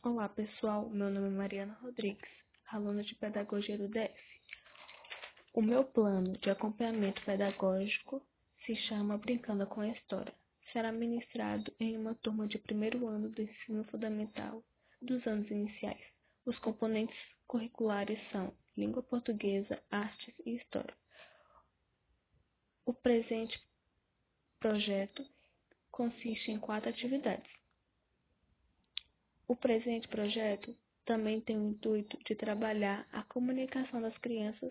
Olá pessoal, meu nome é Mariana Rodrigues, aluna de Pedagogia do DF. O meu plano de acompanhamento pedagógico se chama Brincando com a História. Será ministrado em uma turma de primeiro ano do ensino fundamental dos anos iniciais. Os componentes curriculares são Língua Portuguesa, Artes e História. O presente projeto consiste em quatro atividades o presente projeto também tem o intuito de trabalhar a comunicação das crianças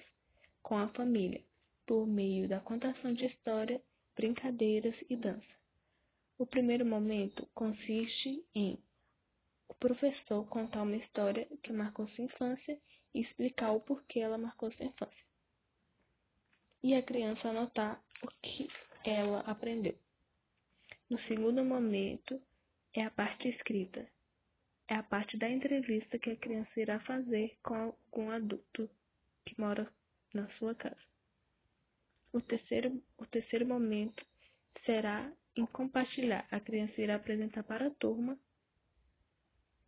com a família, por meio da contação de história, brincadeiras e dança. O primeiro momento consiste em o professor contar uma história que marcou sua infância e explicar o porquê ela marcou sua infância. E a criança anotar o que ela aprendeu. No segundo momento é a parte escrita, é a parte da entrevista que a criança irá fazer com algum adulto que mora na sua casa. O terceiro, o terceiro momento será em compartilhar. A criança irá apresentar para a turma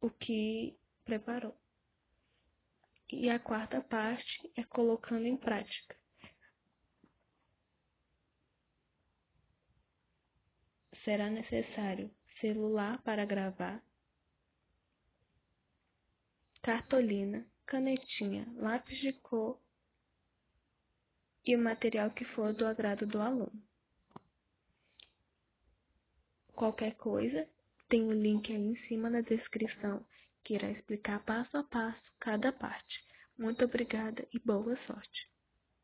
o que preparou. E a quarta parte é colocando em prática. Será necessário celular para gravar, cartolina, canetinha, lápis de cor e o material que for do agrado do aluno. Qualquer coisa, tem o um link aí em cima na descrição que irá explicar passo a passo cada parte. Muito obrigada e boa sorte!